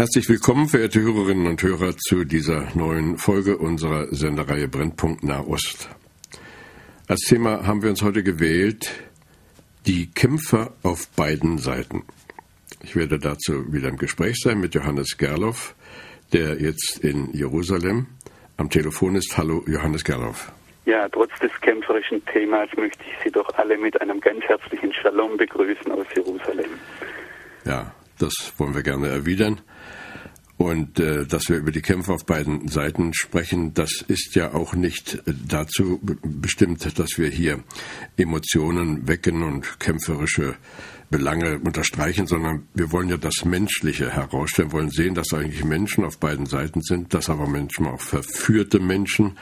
Herzlich willkommen, verehrte Hörerinnen und Hörer, zu dieser neuen Folge unserer Sendereihe Brennpunkt Nahost. Als Thema haben wir uns heute gewählt die Kämpfer auf beiden Seiten. Ich werde dazu wieder im Gespräch sein mit Johannes Gerloff, der jetzt in Jerusalem am Telefon ist. Hallo, Johannes Gerloff. Ja, trotz des kämpferischen Themas möchte ich Sie doch alle mit einem ganz herzlichen Shalom begrüßen aus Jerusalem. Ja, das wollen wir gerne erwidern. Und äh, dass wir über die Kämpfe auf beiden Seiten sprechen, das ist ja auch nicht äh, dazu bestimmt, dass wir hier Emotionen wecken und kämpferische Belange unterstreichen, sondern wir wollen ja das Menschliche herausstellen, wollen sehen, dass eigentlich Menschen auf beiden Seiten sind, dass aber manchmal auch verführte Menschen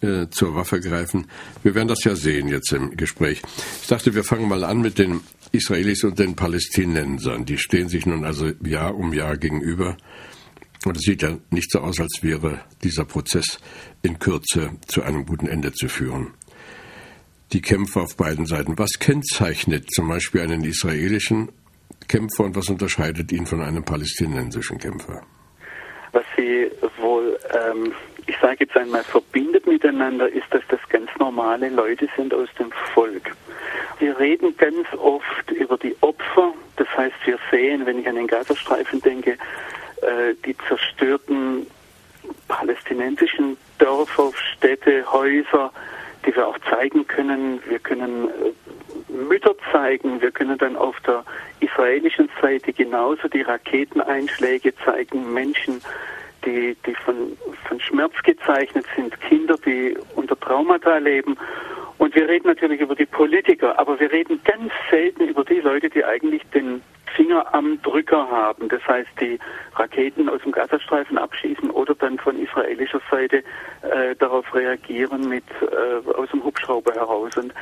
äh, zur Waffe greifen. Wir werden das ja sehen jetzt im Gespräch. Ich dachte, wir fangen mal an mit den Israelis und den Palästinensern. Die stehen sich nun also Jahr um Jahr gegenüber. Und es sieht ja nicht so aus, als wäre dieser Prozess in Kürze zu einem guten Ende zu führen. Die Kämpfe auf beiden Seiten. Was kennzeichnet zum Beispiel einen israelischen Kämpfer und was unterscheidet ihn von einem palästinensischen Kämpfer? Was sie wohl, ähm, ich sage jetzt einmal, verbindet miteinander, ist, dass das ganz normale Leute sind aus dem Volk. Wir reden ganz oft über die Opfer. Das heißt, wir sehen, wenn ich an den Gazastreifen denke, die zerstörten palästinensischen Dörfer, Städte, Häuser, die wir auch zeigen können. Wir können äh, Mütter zeigen, wir können dann auf der israelischen Seite genauso die Raketeneinschläge zeigen, Menschen, die, die von, von Schmerz gezeichnet sind, Kinder, die unter Traumata leben. Und wir reden natürlich über die Politiker, aber wir reden ganz selten über die Leute, die eigentlich den Finger am Drücker haben. Das heißt, die Raketen aus dem Gazastreifen abschießen oder dann von israelischer Seite äh, darauf reagieren mit äh, aus dem Hubschrauber heraus. Und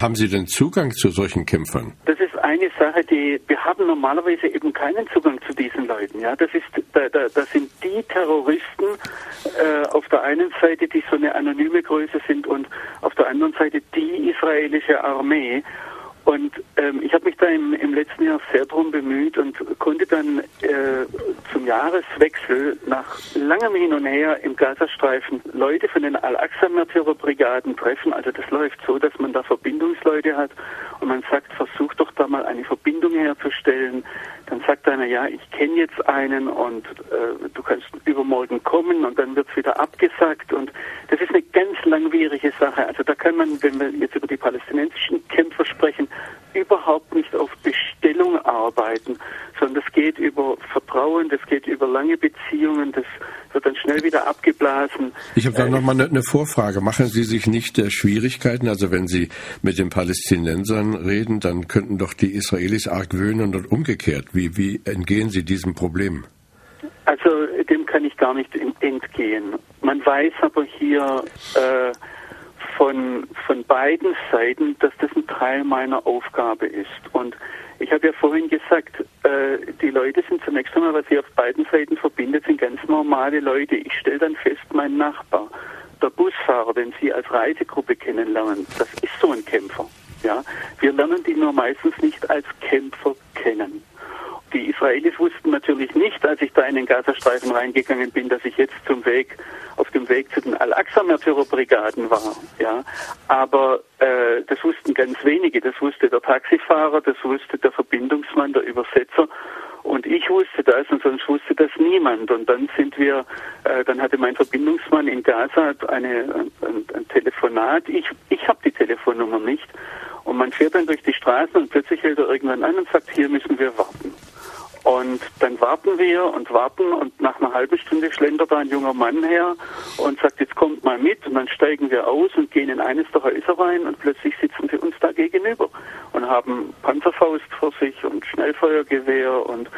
haben Sie denn Zugang zu solchen Kämpfern? Das ist eine Sache, die wir haben normalerweise eben keinen Zugang zu diesen Leuten. Ja, das ist da, da, das sind die Terroristen äh, auf der einen Seite, die so eine anonyme Größe sind und auf der anderen Seite die israelische Armee. Und ähm, ich habe mich da im, im, letzten Jahr sehr darum bemüht und konnte dann äh, zum Jahreswechsel nach langem Hin und Her im Gazastreifen Leute von den Al-Aqsa-Märtyrerbrigaden treffen. Also das läuft so, dass man da Verbindungsleute hat und man sagt, versucht doch da mal eine Verbindung herzustellen. Dann sagt einer, ja, ich kenne jetzt einen und äh, du kannst übermorgen kommen und dann wird es wieder abgesagt und das ist eine ganz langwierige Sache. Also da kann man, wenn wir jetzt über die palästinensischen Kämpfer sprechen, überhaupt nicht auf Bestellung arbeiten, sondern das geht über Vertrauen, das geht über lange Beziehungen, das wird dann schnell wieder abgeblasen. Ich habe da äh, nochmal eine, eine Vorfrage. Machen Sie sich nicht der Schwierigkeiten? Also wenn Sie mit den Palästinensern reden, dann könnten doch die Israelis argwöhnen und umgekehrt. Wie, wie entgehen Sie diesem Problem? Also dem kann ich gar nicht entgehen. Man weiß aber hier äh, von, von beiden Seiten, dass das ein Teil meiner Aufgabe ist. Und ich habe ja vorhin gesagt, äh, die Leute sind zunächst einmal, was sie auf beiden Seiten verbindet, sind ganz normale Leute. Ich stelle dann fest, mein Nachbar, der Busfahrer, den Sie als Reisegruppe kennenlernen, das ist so ein Kämpfer. Ja, wir lernen die nur meistens nicht als Kämpfer kennen. Die Israelis wussten natürlich nicht, als ich da in den Gazastreifen reingegangen bin, dass ich jetzt zum Weg auf dem Weg zu den Al-Aqsa-Märtyrerbrigaden war. Ja, aber äh, das wussten ganz wenige. Das wusste der Taxifahrer, das wusste der Verbindungsmann, der Übersetzer. Und ich wusste das und sonst wusste das niemand. Und dann sind wir, äh, dann hatte mein Verbindungsmann in Gaza eine, ein, ein Telefonat. Ich, ich habe die Telefonnummer nicht. Und man fährt dann durch die Straßen und plötzlich hält er irgendwann an und sagt, hier müssen wir warten. Und dann warten wir und warten und nach einer halben Stunde schlendert da ein junger Mann her und sagt, jetzt kommt mal mit. Und dann steigen wir aus und gehen in eines der Häuser rein und plötzlich sitzen sie uns da gegenüber und haben Panzerfaust vor sich und Schnellfeuergewehr und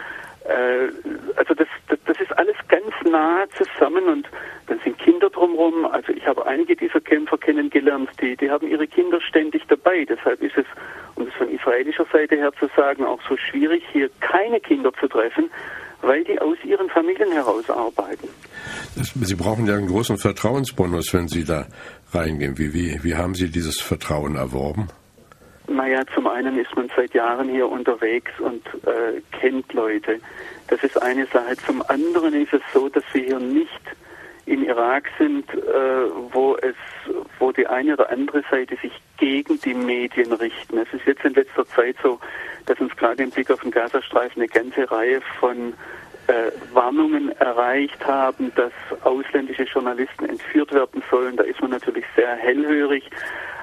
Äh, also das, das, das ist alles ganz nah zusammen und drumherum. Also ich habe einige dieser Kämpfer kennengelernt, die, die haben ihre Kinder ständig dabei. Deshalb ist es, um es von israelischer Seite her zu sagen, auch so schwierig, hier keine Kinder zu treffen, weil die aus ihren Familien heraus arbeiten. Sie brauchen ja einen großen Vertrauensbonus, wenn Sie da reingehen. Wie, wie, wie haben Sie dieses Vertrauen erworben? Naja, zum einen ist man seit Jahren hier unterwegs und äh, kennt Leute. Das ist eine Sache. Zum anderen ist es so, dass wir hier nicht im Irak sind, äh, wo es, wo die eine oder andere Seite sich gegen die Medien richten. Es ist jetzt in letzter Zeit so, dass uns gerade im Blick auf den Gazastreifen eine ganze Reihe von äh, Warnungen erreicht haben, dass ausländische Journalisten entführt werden sollen. Da ist man natürlich sehr hellhörig,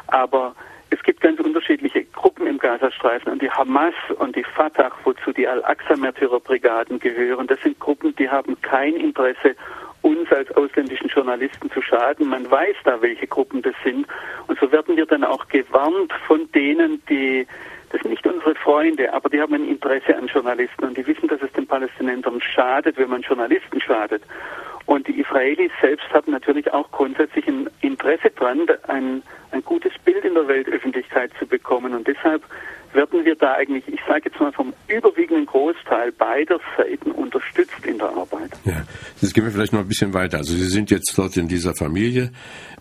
aber es gibt ganz unterschiedliche Gruppen im Gazastreifen und die Hamas und die Fatah, wozu die Al-Aqsa-Märtyrerbrigaden gehören, das sind Gruppen, die haben kein Interesse, uns als ausländischen Journalisten zu schaden. Man weiß da, welche Gruppen das sind. Und so werden wir dann auch gewarnt von denen, die, das sind nicht unsere Freunde, aber die haben ein Interesse an Journalisten und die wissen, dass es den Palästinensern schadet, wenn man Journalisten schadet. Und die Israelis selbst haben natürlich auch grundsätzlich ein Interesse daran, ein, ein gutes Bild in der Weltöffentlichkeit zu bekommen. Und deshalb werden wir da eigentlich, ich sage jetzt mal vom überwiegenden Großteil beider Seiten unterstützt in der Arbeit. Ja, jetzt gehen wir vielleicht noch ein bisschen weiter. Also Sie sind jetzt dort in dieser Familie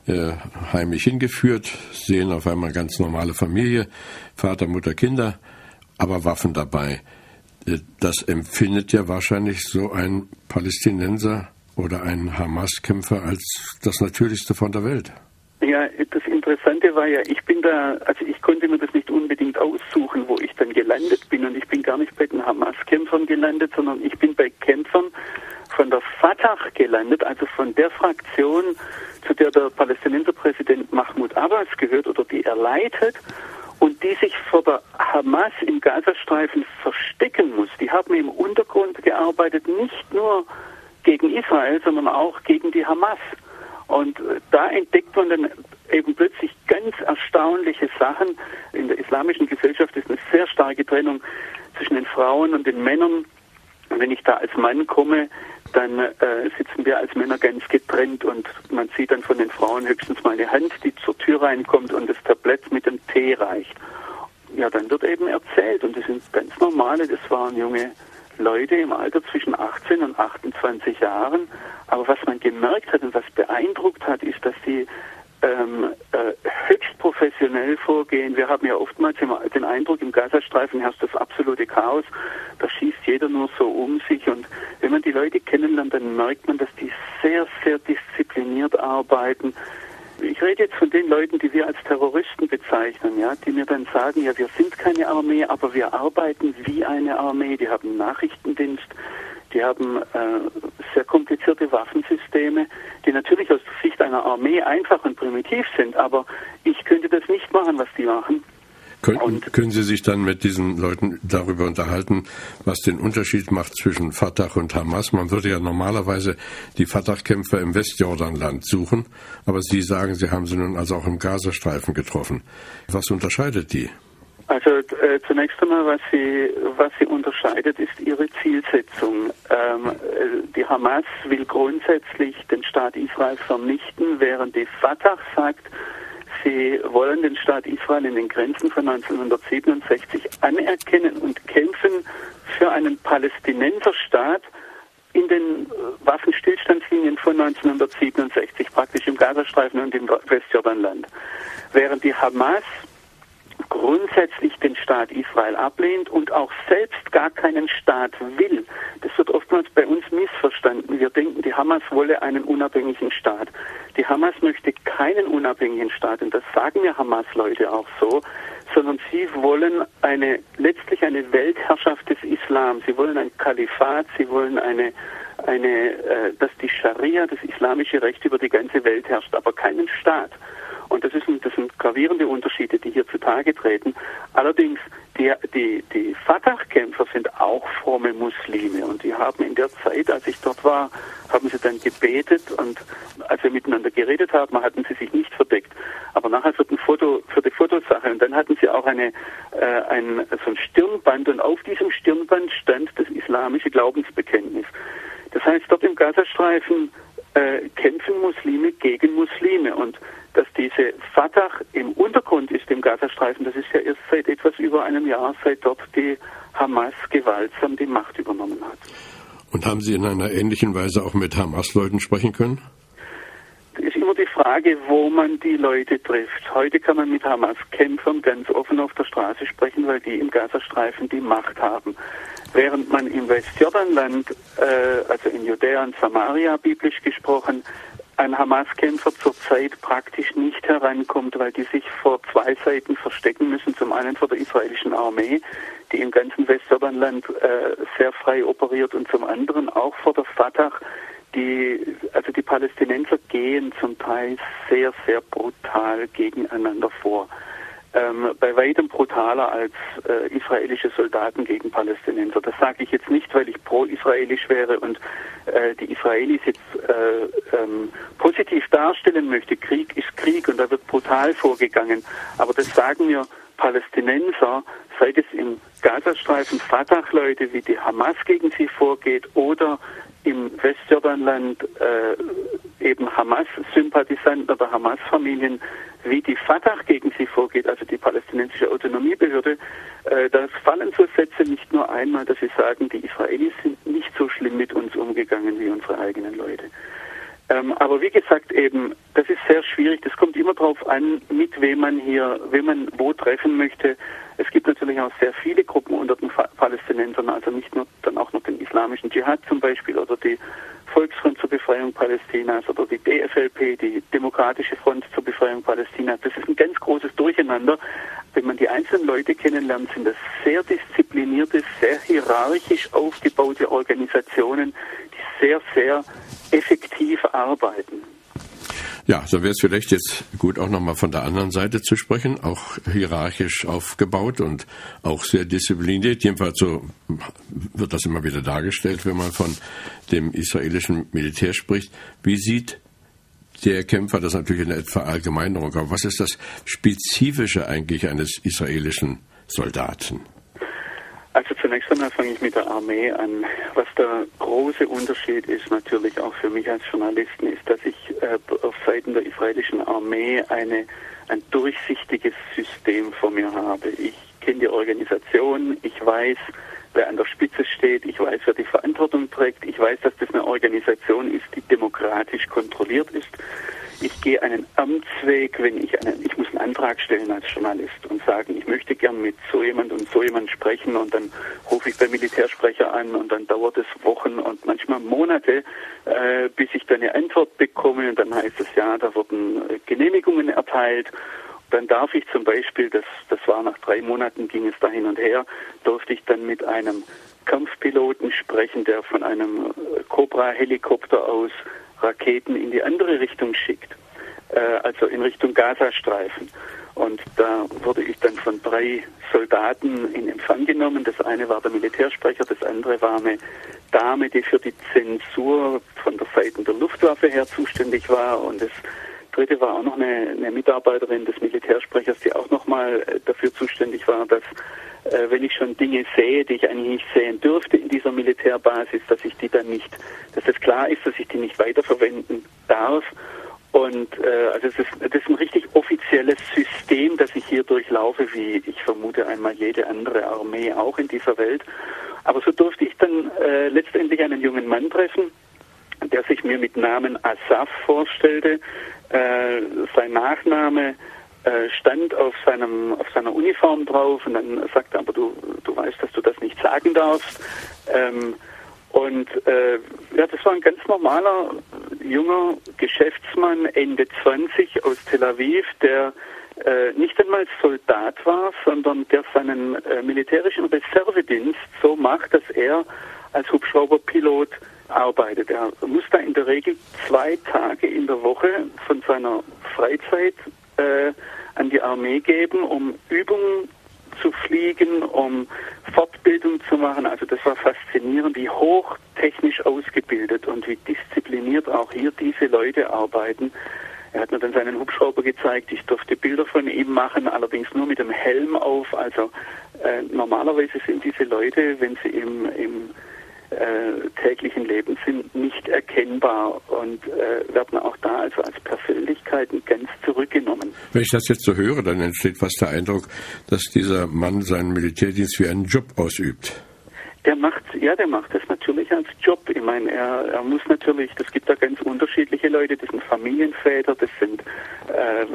äh, heimlich hingeführt, sehen auf einmal ganz normale Familie, Vater, Mutter, Kinder, aber Waffen dabei. Äh, das empfindet ja wahrscheinlich so ein Palästinenser oder ein Hamas-Kämpfer als das Natürlichste von der Welt. Ja, das Interessante war ja, ich bin da, also ich konnte mir das nicht unbedingt aussuchen, wo ich dann gelandet bin. Und ich bin gar nicht bei den Hamas-Kämpfern gelandet, sondern ich bin bei Kämpfern von der Fatah gelandet, also von der Fraktion, zu der der Palästinenserpräsident Mahmoud Abbas gehört oder die er leitet und die sich vor der Hamas im Gazastreifen verstecken muss. Die haben im Untergrund gearbeitet, nicht nur gegen Israel, sondern auch gegen die Hamas. Und äh, da entdeckt man dann eben plötzlich ganz erstaunliche Sachen. In der islamischen Gesellschaft ist eine sehr starke Trennung zwischen den Frauen und den Männern. Wenn ich da als Mann komme, dann äh, sitzen wir als Männer ganz getrennt und man sieht dann von den Frauen höchstens mal eine Hand, die zur Tür reinkommt und das Tablett mit dem Tee reicht. Ja, dann wird eben erzählt und das sind ganz normale, das waren junge Leute im Alter zwischen 18 und 28 Jahren. Aber was man gemerkt hat und was beeindruckt hat, ist, dass sie ähm, äh, höchst professionell vorgehen. Wir haben ja oftmals den Eindruck, im Gazastreifen herrscht das absolute Chaos. Da schießt jeder nur so um sich. Und wenn man die Leute kennenlernt, dann merkt man, dass die sehr, sehr diszipliniert arbeiten. Ich rede jetzt von den Leuten, die wir als Terroristen bezeichnen, ja, die mir dann sagen, ja, wir sind keine Armee, aber wir arbeiten wie eine Armee. Die haben Nachrichtendienst, die haben äh, sehr komplizierte Waffensysteme, die natürlich aus der Sicht einer Armee einfach und primitiv sind, aber ich könnte das nicht machen, was die machen. Können, können Sie sich dann mit diesen Leuten darüber unterhalten, was den Unterschied macht zwischen Fatah und Hamas? Man würde ja normalerweise die Fatah-Kämpfer im Westjordanland suchen, aber Sie sagen, Sie haben sie nun also auch im Gazastreifen getroffen. Was unterscheidet die? Also äh, zunächst einmal, was sie, was sie unterscheidet, ist ihre Zielsetzung. Ähm, äh, die Hamas will grundsätzlich den Staat Israel vernichten, während die Fatah sagt, Sie wollen den Staat Israel in den Grenzen von 1967 anerkennen und kämpfen für einen Palästinenserstaat in den äh, Waffenstillstandslinien von 1967, praktisch im Gazastreifen und im Westjordanland. Während die Hamas grundsätzlich den Staat Israel ablehnt und auch selbst gar keinen Staat will. Das wird oftmals bei uns missverstanden. Wir denken, die Hamas wolle einen unabhängigen Staat. Die Hamas möchte keinen unabhängigen Staat und das sagen ja Hamas-Leute auch so, sondern sie wollen eine, letztlich eine Weltherrschaft des Islam. Sie wollen ein Kalifat, sie wollen eine, eine, äh, dass die Scharia, das islamische Recht über die ganze Welt herrscht, aber keinen Staat. Und das, ist das sind gravierende Unterschiede, die hier zutage treten. Allerdings, die, die, die Fatah-Kämpfer sind auch fromme Muslime und die haben in der Zeit, als ich dort war, haben sie dann gebetet und als wir miteinander geredet haben, hatten sie sich nicht verdeckt. Aber nachher für, ein Foto, für die Fotosache und dann hatten sie auch eine, äh, ein, so ein Stirnband und auf diesem Stirnband stand das islamische Glaubensbekenntnis. Das heißt, dort im Gazastreifen äh, kämpfen Muslime gegen Muslime und dass diese Fatah im Untergrund ist im Gazastreifen, das ist ja erst seit etwas über einem Jahr, seit dort die Hamas gewaltsam die Macht übernommen hat. Und haben Sie in einer ähnlichen Weise auch mit Hamas-Leuten sprechen können? Es ist immer die Frage, wo man die Leute trifft. Heute kann man mit Hamas-Kämpfern ganz offen auf der Straße sprechen, weil die im Gazastreifen die Macht haben. Während man im Westjordanland, äh, also in Judäa und Samaria biblisch gesprochen, ein Hamas-Kämpfer zurzeit praktisch nicht herankommt, weil die sich vor zwei Seiten verstecken müssen. Zum einen vor der israelischen Armee, die im ganzen Westjordanland äh, sehr frei operiert, und zum anderen auch vor der Fatah, die, also die Palästinenser gehen zum Teil sehr, sehr brutal gegeneinander vor ähm, bei weitem brutaler als äh, israelische Soldaten gegen Palästinenser. Das sage ich jetzt nicht, weil ich pro-israelisch wäre und äh, die Israelis jetzt äh, ähm, positiv darstellen möchte. Krieg ist Krieg und da wird brutal vorgegangen. Aber das sagen mir Palästinenser, seit es im Gazastreifen Fatah-Leute wie die Hamas gegen sie vorgeht oder im Westjordanland äh, eben Hamas-Sympathisanten oder Hamas-Familien wie die Fatah gegen sie vorgeht, also die palästinensische Autonomiebehörde, äh, das fallen so Sätze nicht nur einmal, dass sie sagen, die Israelis sind nicht so schlimm mit uns umgegangen wie unsere eigenen Leute. Ähm, aber wie gesagt eben, das ist sehr schwierig. Das kommt immer darauf an, mit wem man hier, wem man wo treffen möchte. Es gibt natürlich auch sehr viele Gruppen unter den Palästinensern, also nicht nur dann auch noch den islamischen Dschihad zum Beispiel oder die Volksfront zur Befreiung Palästinas oder die DFLP, die Demokratische Front zur Befreiung Palästinas. Das ist ein ganz großes Durcheinander. Wenn man die einzelnen Leute kennenlernt, sind das sehr disziplinierte, sehr hierarchisch aufgebaute Organisationen, die sehr, sehr effektiv arbeiten. Ja, so wäre es vielleicht jetzt gut, auch nochmal von der anderen Seite zu sprechen, auch hierarchisch aufgebaut und auch sehr diszipliniert. Jedenfalls so wird das immer wieder dargestellt, wenn man von dem israelischen Militär spricht. Wie sieht der Kämpfer, das natürlich eine etwa Allgemeinerung, aber was ist das Spezifische eigentlich eines israelischen Soldaten? Also zunächst einmal fange ich mit der Armee an. Was der große Unterschied ist natürlich auch für mich als Journalisten, ist, dass ich äh, auf Seiten der israelischen Armee eine, ein durchsichtiges System vor mir habe. Ich kenne die Organisation, ich weiß, wer an der Spitze steht, ich weiß, wer die Verantwortung trägt, ich weiß, dass das eine Organisation ist, die demokratisch kontrolliert ist ich gehe einen Amtsweg, wenn ich einen, ich muss einen Antrag stellen als Journalist und sagen, ich möchte gern mit so jemand und so jemand sprechen und dann rufe ich beim Militärsprecher an und dann dauert es Wochen und manchmal Monate, äh, bis ich dann eine Antwort bekomme und dann heißt es ja, da wurden äh, Genehmigungen erteilt. Dann darf ich zum Beispiel, das, das war nach drei Monaten, ging es da hin und her, durfte ich dann mit einem Kampfpiloten sprechen, der von einem äh, Cobra-Helikopter aus Raketen in die andere Richtung schickt, äh, also in Richtung Gazastreifen. Und da wurde ich dann von drei Soldaten in Empfang genommen. Das eine war der Militärsprecher, das andere war eine Dame, die für die Zensur von der Seite der Luftwaffe her zuständig war. Und das dritte war auch noch eine, eine Mitarbeiterin des Militärsprechers, die auch nochmal äh, dafür zuständig war, dass äh, wenn ich schon Dinge sehe, die ich eigentlich nicht sehen dürfte in dieser Militärbasis, dass ich die dann nicht, dass es klar ist, dass ich die nicht weiterverwenden darf. Und äh, also es ist, das ist ein richtig offizielles System, das ich hier durchlaufe, wie ich vermute einmal jede andere Armee auch in dieser Welt. Aber so durfte ich dann äh, letztendlich einen jungen Mann treffen, der sich mir mit Namen Asaf vorstellte. Äh, sein Nachname äh, stand auf seinem auf seiner Uniform drauf und dann sagte aber du du weißt, dass du das nicht sagen darfst. Ähm, und äh, ja, das war ein ganz normaler junger Geschäftsmann Ende 20 aus Tel Aviv, der äh, nicht einmal Soldat war, sondern der seinen äh, militärischen Reservedienst so macht, dass er als Hubschrauberpilot arbeitet. Er muss da in der Regel zwei Tage in der Woche von seiner Freizeit äh, an die Armee geben, um Übungen zu fliegen, um Fortbildung zu machen. Also das war faszinierend, wie hochtechnisch ausgebildet und wie diszipliniert auch hier diese Leute arbeiten. Er hat mir dann seinen Hubschrauber gezeigt. Ich durfte Bilder von ihm machen, allerdings nur mit dem Helm auf. Also äh, normalerweise sind diese Leute, wenn sie im, im äh, täglichen Leben sind, nicht erkennbar und äh, werden auch da also als Persönlichkeiten ganz zurückgenommen. Wenn ich das jetzt so höre, dann entsteht fast der Eindruck, dass dieser Mann seinen Militärdienst wie einen Job ausübt. Der macht, ja, der macht das natürlich als Job. Ich meine, er, er muss natürlich, das gibt da ganz unterschiedliche Leute, das sind Familienväter, das sind, äh,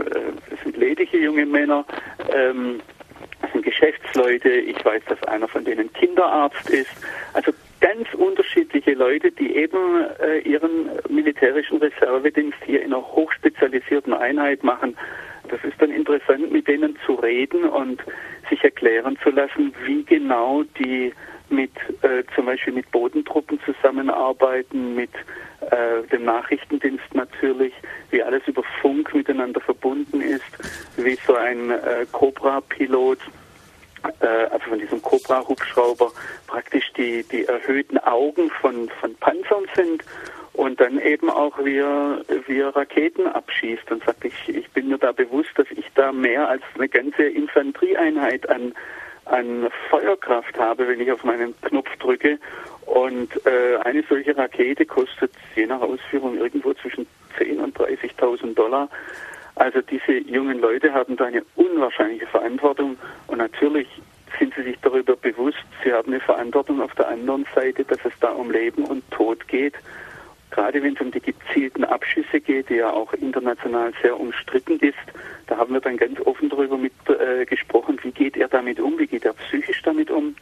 das sind ledige junge Männer, ähm, das sind Geschäftsleute. Ich weiß, dass einer von denen Kinderarzt ist. Also ganz unterschiedliche Leute, die eben äh, ihren militärischen Reservedienst hier in einer hochspezialisierten Einheit machen. Das ist dann interessant, mit denen zu reden und sich erklären zu lassen, wie genau die mit äh, zum Beispiel mit Bodentruppen zusammenarbeiten, mit äh, dem Nachrichtendienst natürlich, wie alles über Funk miteinander verbunden ist, wie so ein äh, Cobra-Pilot äh, also von diesem Cobra-Hubschrauber praktisch die, die erhöhten Augen von, von Panzern sind und dann eben auch wie wie er Raketen abschießt und sagt, ich, ich bin mir da bewusst, dass ich da mehr als eine ganze Infanterieeinheit an, an Feuerkraft habe, wenn ich auf meinen Knopf drücke. Und äh, eine solche Rakete kostet je nach Ausführung irgendwo zwischen 10.000 und 30.000 Dollar. Also diese jungen Leute haben da eine unwahrscheinliche Verantwortung und natürlich sind sie sich darüber bewusst, sie haben eine Verantwortung auf der anderen Seite, dass es da um Leben und Tod geht. Gerade wenn es um die gezielten Abschüsse geht, die ja auch international sehr umstritten ist, da haben wir dann ganz offen darüber mit, äh, gesprochen, wie geht er damit um, wie geht er psychisch damit um.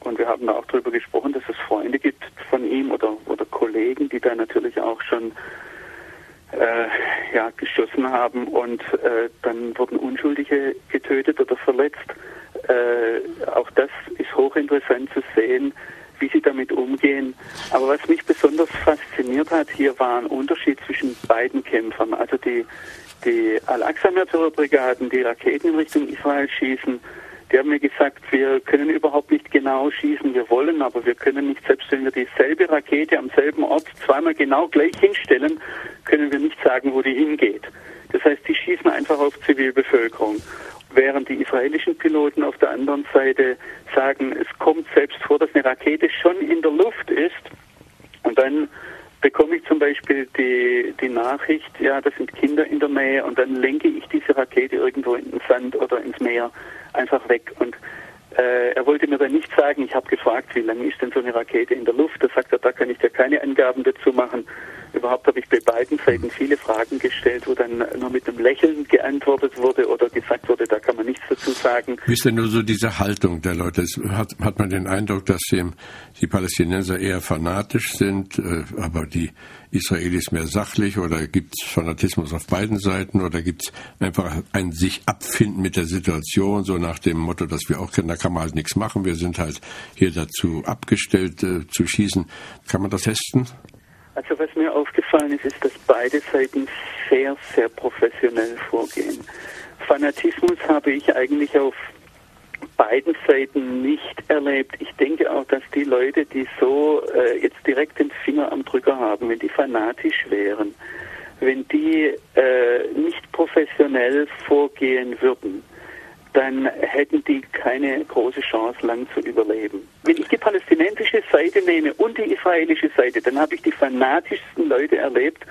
Und wir haben da auch darüber gesprochen, dass es Freunde gibt von ihm oder, oder Kollegen, die da natürlich auch schon äh, ja, geschossen haben und äh, dann wurden Unschuldige getötet oder verletzt. Äh, auch das ist hochinteressant zu sehen, wie sie damit umgehen. Aber was mich besonders fasziniert hat, hier war ein Unterschied zwischen beiden Kämpfern. Also die, die Al-Aqsa-Märtyrerbrigaden, die Raketen in Richtung Israel schießen, die haben mir gesagt, wir können überhaupt nicht genau schießen, wir wollen, aber wir können nicht, selbst wenn wir dieselbe Rakete am selben Ort zweimal genau gleich hinstellen, können wir nicht sagen, wo die hingeht. Das heißt, die schießen einfach auf Zivilbevölkerung. Während die israelischen Piloten auf der anderen Seite sagen, es kommt selbst vor, dass eine Rakete schon in der Luft ist und dann bekomme ich zum Beispiel die, die Nachricht, ja, das sind Kinder in der Nähe und dann lenke ich diese Rakete irgendwo in den Sand oder ins Meer einfach weg. Und äh, er wollte mir dann nicht sagen, ich habe gefragt, wie lange ist denn so eine Rakete in der Luft? Da sagt er, da kann ich dir keine Angaben dazu machen. Überhaupt habe ich bei beiden Seiten viele Fragen gestellt, wo dann nur mit einem Lächeln geantwortet wurde oder gesagt wurde, da kann man nichts dazu sagen. Wie ist denn nur so diese Haltung der Leute? Hat, hat man den Eindruck, dass die, die Palästinenser eher fanatisch sind, äh, aber die Israelis mehr sachlich oder gibt es Fanatismus auf beiden Seiten oder gibt es einfach ein sich abfinden mit der Situation, so nach dem Motto, dass wir auch kennen, da kann man halt nichts machen, wir sind halt hier dazu abgestellt äh, zu schießen. Kann man das testen? Also was mir aufgefallen ist, ist, dass beide Seiten sehr, sehr professionell vorgehen. Fanatismus habe ich eigentlich auf beiden Seiten nicht erlebt. Ich denke auch, dass die Leute, die so äh, jetzt direkt den Finger am Drücker haben, wenn die fanatisch wären, wenn die äh, nicht professionell vorgehen würden, dann hätten die keine große Chance, lang zu überleben. Wenn ich die palästinensische Seite nehme und die israelische Seite, dann habe ich die fanatischsten Leute erlebt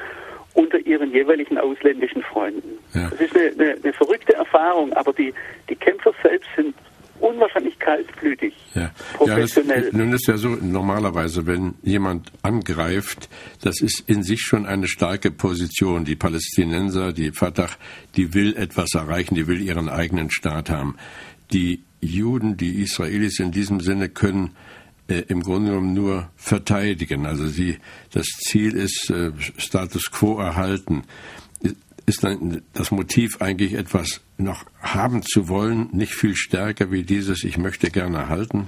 unter ihren jeweiligen ausländischen Freunden. Ja. Das ist eine, eine, eine, verrückte Erfahrung, aber die, die Kämpfer selbst sind unwahrscheinlich kaltblütig, ja. professionell. Ja, das, nun ist ja so, normalerweise, wenn jemand angreift, das ist in sich schon eine starke Position. Die Palästinenser, die Fatah, die will etwas erreichen, die will ihren eigenen Staat haben. Die Juden, die Israelis in diesem Sinne können äh, im Grunde genommen nur verteidigen. Also sie, das Ziel ist äh, Status quo erhalten ist dann das Motiv eigentlich etwas noch haben zu wollen, nicht viel stärker wie dieses Ich möchte gerne erhalten?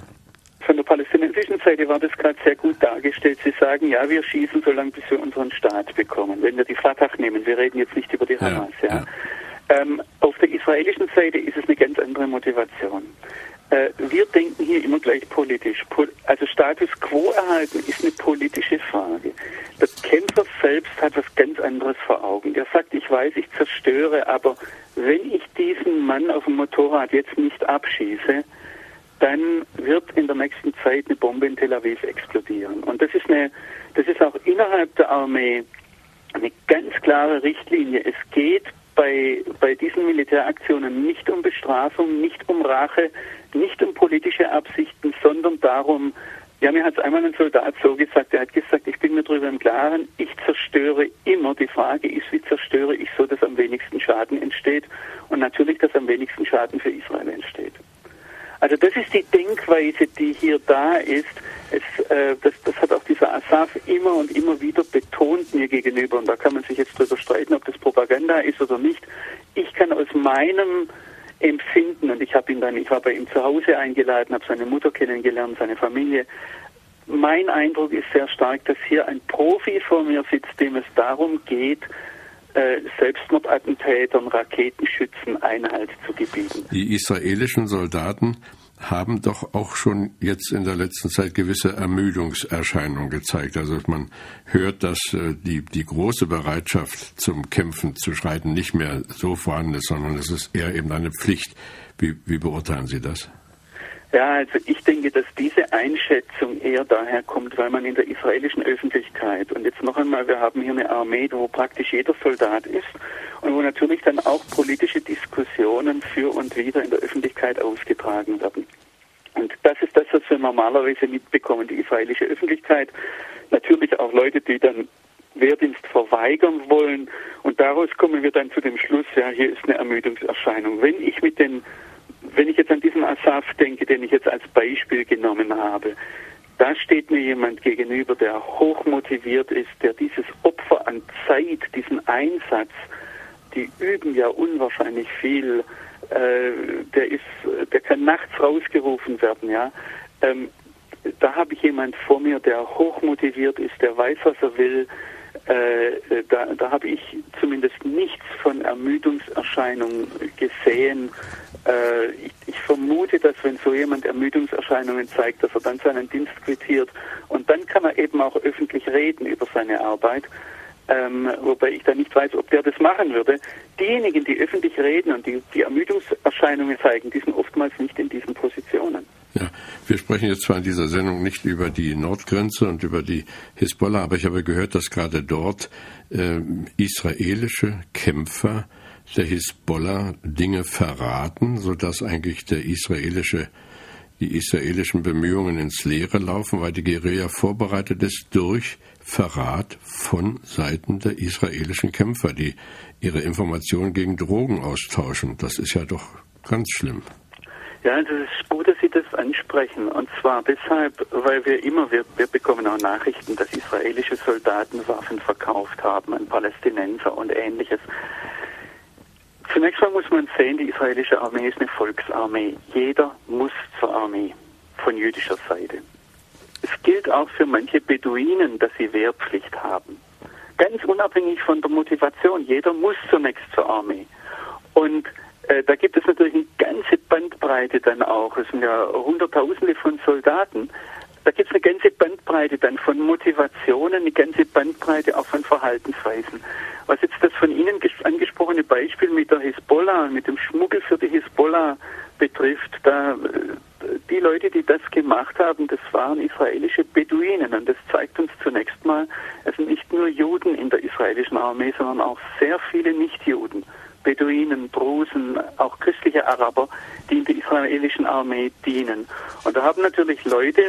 Von der palästinensischen Seite war das gerade sehr gut dargestellt. Sie sagen, ja, wir schießen so lange, bis wir unseren Staat bekommen. Wenn wir die Fatah nehmen, wir reden jetzt nicht über die Hamas, ja. ja. Ähm, auf der israelischen Seite ist es eine ganz andere Motivation. Äh, wir denken hier immer gleich politisch. also Status quo erhalten ist eine politische Frage. Der Kämpfer selbst hat was ganz anderes vor Augen. Der sagt, ich weiß, ich zerstöre, aber wenn ich diesen Mann auf dem Motorrad jetzt nicht abschieße, dann wird in der nächsten Zeit eine Bombe in Tel Aviv explodieren. Und das ist eine, das ist auch innerhalb der Armee eine ganz klare Richtlinie. Es geht bei, bei diesen Militäraktionen nicht um Bestrafung, nicht um Rache, nicht um politische Absichten, sondern darum, ja, mir hat es einmal ein Soldat so gesagt, er hat gesagt, ich bin mir darüber im Klaren, ich zerstöre immer. Die Frage ist, wie zerstöre ich so, dass am wenigsten Schaden entsteht und natürlich, dass am wenigsten Schaden für Israel entsteht. Also das ist die Denkweise, die hier da ist. Es, äh, das, das hat auch dieser Asaf immer und immer wieder betont mir gegenüber. Und da kann man sich jetzt darüber streiten, ob das Propaganda ist oder nicht. Ich kann aus meinem Empfinden, habe ihn dann, ich war bei ihm zu Hause eingeladen, habe seine Mutter kennengelernt, seine Familie. Mein Eindruck ist sehr stark, dass hier ein Profi vor mir sitzt, dem es darum geht, äh, Selbstmordattentätern, Raketenschützen Einhalt zu gebieten. Die israelischen Soldaten haben doch auch schon jetzt in der letzten Zeit gewisse Ermüdungserscheinungen gezeigt. Also man hört, dass äh, die, die große Bereitschaft zum Kämpfen zu schreiten nicht mehr so vorhanden ist, sondern es ist eher eben eine Pflicht. Wie, wie beurteilen Sie das? Ja, also ich denke, dass diese Einschätzung eher daher kommt, weil man in der israelischen Öffentlichkeit, und jetzt noch einmal, wir haben hier eine Armee, wo praktisch jeder Soldat ist und wo natürlich dann auch politische Diskussionen für und wieder in der Öffentlichkeit ausgetragen werden. Und das ist das, was wir normalerweise mitbekommen, die israelische Öffentlichkeit. Natürlich auch Leute, die dann Wehrdienst verweigern wollen. Und daraus kommen wir dann zu dem Schluss, ja, hier ist eine Ermüdungserscheinung. Wenn ich mit den wenn ich jetzt an diesen Asaf denke, den ich jetzt als Beispiel genommen habe, da steht mir jemand gegenüber, der hochmotiviert ist, der dieses Opfer an Zeit, diesen Einsatz, die üben ja unwahrscheinlich viel, äh, der ist, der kann nachts rausgerufen werden, ja. Ähm, da habe ich jemand vor mir, der hochmotiviert ist, der weiß, was er will. Äh, da, da habe ich zumindest nichts von Ermüdungserscheinungen gesehen äh, ich, ich, vermute, dass wenn so jemand Ermüdungserscheinungen zeigt, dass er dann seinen Dienst quittiert und dann kann er eben auch öffentlich reden über seine Arbeit. Ähm, wobei ich da nicht weiß, ob der das machen würde. Diejenigen, die öffentlich reden und die, die Ermüdungserscheinungen zeigen, die sind oftmals nicht in diesen Positionen. Ja, wir sprechen jetzt zwar in dieser Sendung nicht über die Nordgrenze und über die Hisbollah, aber ich habe gehört, dass gerade dort äh, israelische Kämpfer der Hisbollah Dinge verraten, sodass eigentlich der israelische, die israelischen Bemühungen ins Leere laufen, weil die Guerilla vorbereitet ist durch Verrat von Seiten der israelischen Kämpfer, die ihre Informationen gegen Drogen austauschen. Das ist ja doch ganz schlimm. Ja, das ist gut, dass Sie das ansprechen. Und zwar deshalb, weil wir immer, wir, wir bekommen auch Nachrichten, dass israelische Soldaten Waffen verkauft haben an Palästinenser und ähnliches. Zunächst mal muss man sehen, die israelische Armee ist eine Volksarmee. Jeder muss zur Armee von jüdischer Seite. Es gilt auch für manche Beduinen, dass sie Wehrpflicht haben. Ganz unabhängig von der Motivation. Jeder muss zunächst zur Armee. Und äh, da gibt es natürlich eine ganze Bandbreite dann auch. Es sind ja Hunderttausende von Soldaten. Da gibt es eine ganze Bandbreite dann von Motivationen, eine ganze Bandbreite auch von Verhaltensweisen. Was jetzt das von Ihnen angesprochene Beispiel mit der Hisbollah, mit dem Schmuggel für die Hisbollah betrifft, da äh, die Leute, die das gemacht haben, das waren israelische Beduinen. Und das zeigt uns zunächst mal, es sind nicht nur Juden in der israelischen Armee, sondern auch sehr viele Nichtjuden. Beduinen, Drusen, auch christliche Araber, die in der israelischen Armee dienen. Und da haben natürlich Leute,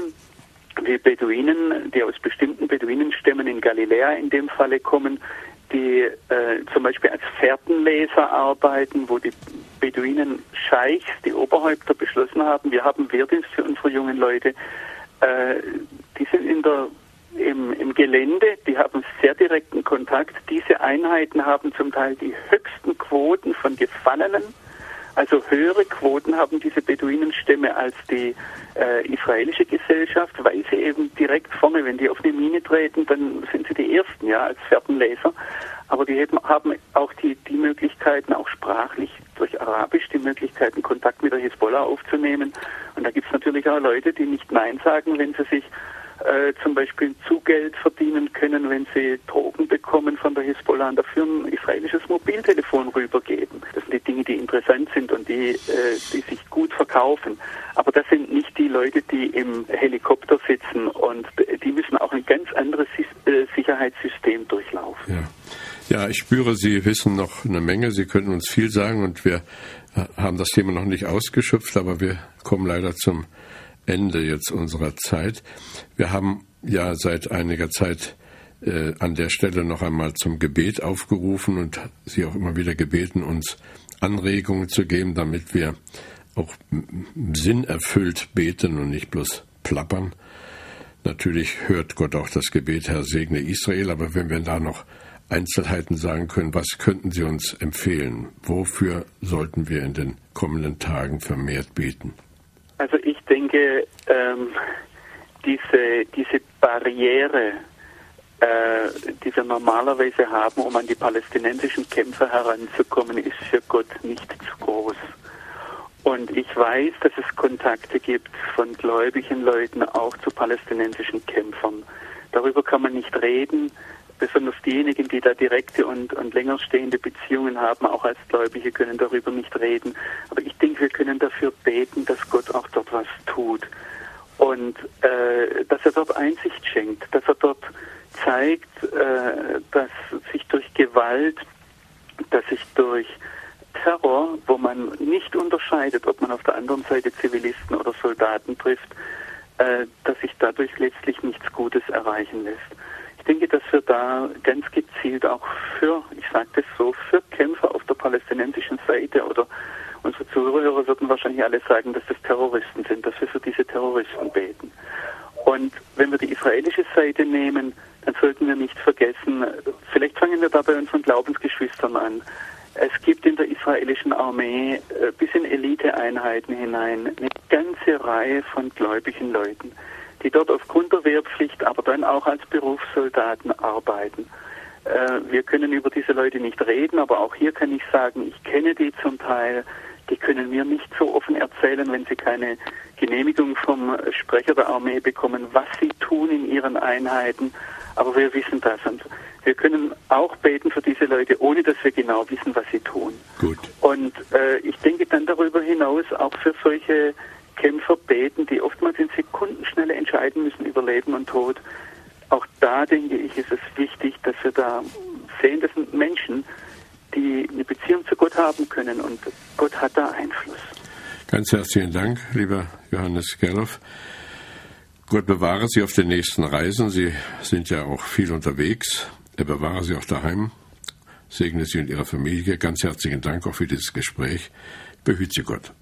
wie Beduinen, die aus bestimmten Beduinenstämmen in Galiläa in dem Falle kommen, die äh, zum Beispiel als Fährtenleser arbeiten, wo die Beduinen Scheichs, die Oberhäupter beschlossen haben, wir haben Wehrdienst für unsere jungen Leute. Äh, die sind in der, im, im Gelände, die haben sehr direkten Kontakt. Diese Einheiten haben zum Teil die höchsten Quoten von Gefallenen Also höhere Quoten haben diese Beduinenstämme als die äh, israelische Gesellschaft, weil sie eben direkt vorne, wenn die auf eine Mine treten, dann sind sie die Ersten, ja, als Fährtenleser. Aber die haben auch die, die Möglichkeiten, auch sprachlich durch Arabisch, die Möglichkeiten, Kontakt mit der Hisbollah aufzunehmen. Und da gibt es natürlich auch Leute, die nicht Nein sagen, wenn sie sich äh, zum Beispiel Zugeld verdienen können, wenn sie Drogen bekommen von der Hisbollah und dafür ein israelisches Mobiltelefon rübergeben. Das sind die Dinge, die interessant sind und die, äh, die sich gut verkaufen. Aber das sind nicht die Leute, die im Helikopter sitzen und die müssen auch ein ganz anderes äh, Sicherheitssystem durchlaufen. Ja. Ja, ich spüre, Sie wissen noch eine Menge. Sie können uns viel sagen und wir äh, haben das Thema noch nicht ausgeschöpft, aber wir kommen leider zum Ende jetzt unserer Zeit. Wir haben ja seit einiger Zeit äh, an der Stelle noch einmal zum Gebet aufgerufen und Sie auch immer wieder gebeten, uns Anregungen zu geben, damit wir auch sinnerfüllt beten und nicht bloß plappern. Natürlich hört Gott auch das Gebet, Herr segne Israel, aber wenn wir da noch Einzelheiten sagen können, was könnten Sie uns empfehlen? Wofür sollten wir in den kommenden Tagen vermehrt beten? Also ich denke, ähm, diese, diese Barriere, äh, die wir normalerweise haben, um an die palästinensischen Kämpfer heranzukommen, ist für Gott nicht zu groß. Und ich weiß, dass es Kontakte gibt von gläubigen Leuten auch zu palästinensischen Kämpfern. Darüber kann man nicht reden besonders diejenigen, die da direkte und, und länger stehende Beziehungen haben, auch als Gläubige, können darüber nicht reden. Aber ich denke, wir können dafür beten, dass Gott auch dort was tut. Und äh, dass er dort Einsicht schenkt, dass er dort zeigt, äh, dass sich durch Gewalt, dass sich durch Terror, wo man nicht unterscheidet, ob man auf der anderen Seite Zivilisten oder Soldaten trifft, äh, dass sich dadurch letztlich nichts Gutes erreichen lässt. Denke, dass wir da ganz gezielt auch für, ich sage das so, für Kämpfer palästinensischen Seite oder unsere Zuhörer würden wahrscheinlich alle sagen, dass das Terroristen sind, dass wir für diese Terroristen beten. Und wenn wir die israelische Seite nehmen, dann sollten wir nicht vergessen, vielleicht fangen wir da bei unseren Glaubensgeschwistern an. Es gibt in der israelischen Armee äh, bis in Eliteeinheiten hinein eine ganze Reihe von gläubigen Leuten die dort aufgrund der Wehrpflicht, aber dann auch als Berufssoldaten arbeiten. Äh, wir können über diese Leute nicht reden, aber auch hier kann ich sagen, ich kenne die zum Teil, die können mir nicht so offen erzählen, wenn sie keine Genehmigung vom Sprecher der Armee bekommen, was sie tun in ihren Einheiten. Aber wir wissen das und wir können auch beten für diese Leute, ohne dass wir genau wissen, was sie tun. Gut. Und äh, ich denke dann darüber hinaus auch für solche Kämpfer beten, die oftmals in Sekundenschnelle entscheiden müssen über Leben und Tod. Auch da denke ich, ist es wichtig, dass wir da sehen, das sind Menschen, die eine Beziehung zu Gott haben können und Gott hat da Einfluss. Ganz herzlichen Dank, lieber Johannes Gerloff. Gott bewahre Sie auf den nächsten Reisen. Sie sind ja auch viel unterwegs. Er bewahre Sie auch daheim. Segne Sie und Ihre Familie. Ganz herzlichen Dank auch für dieses Gespräch. Behüte Sie Gott.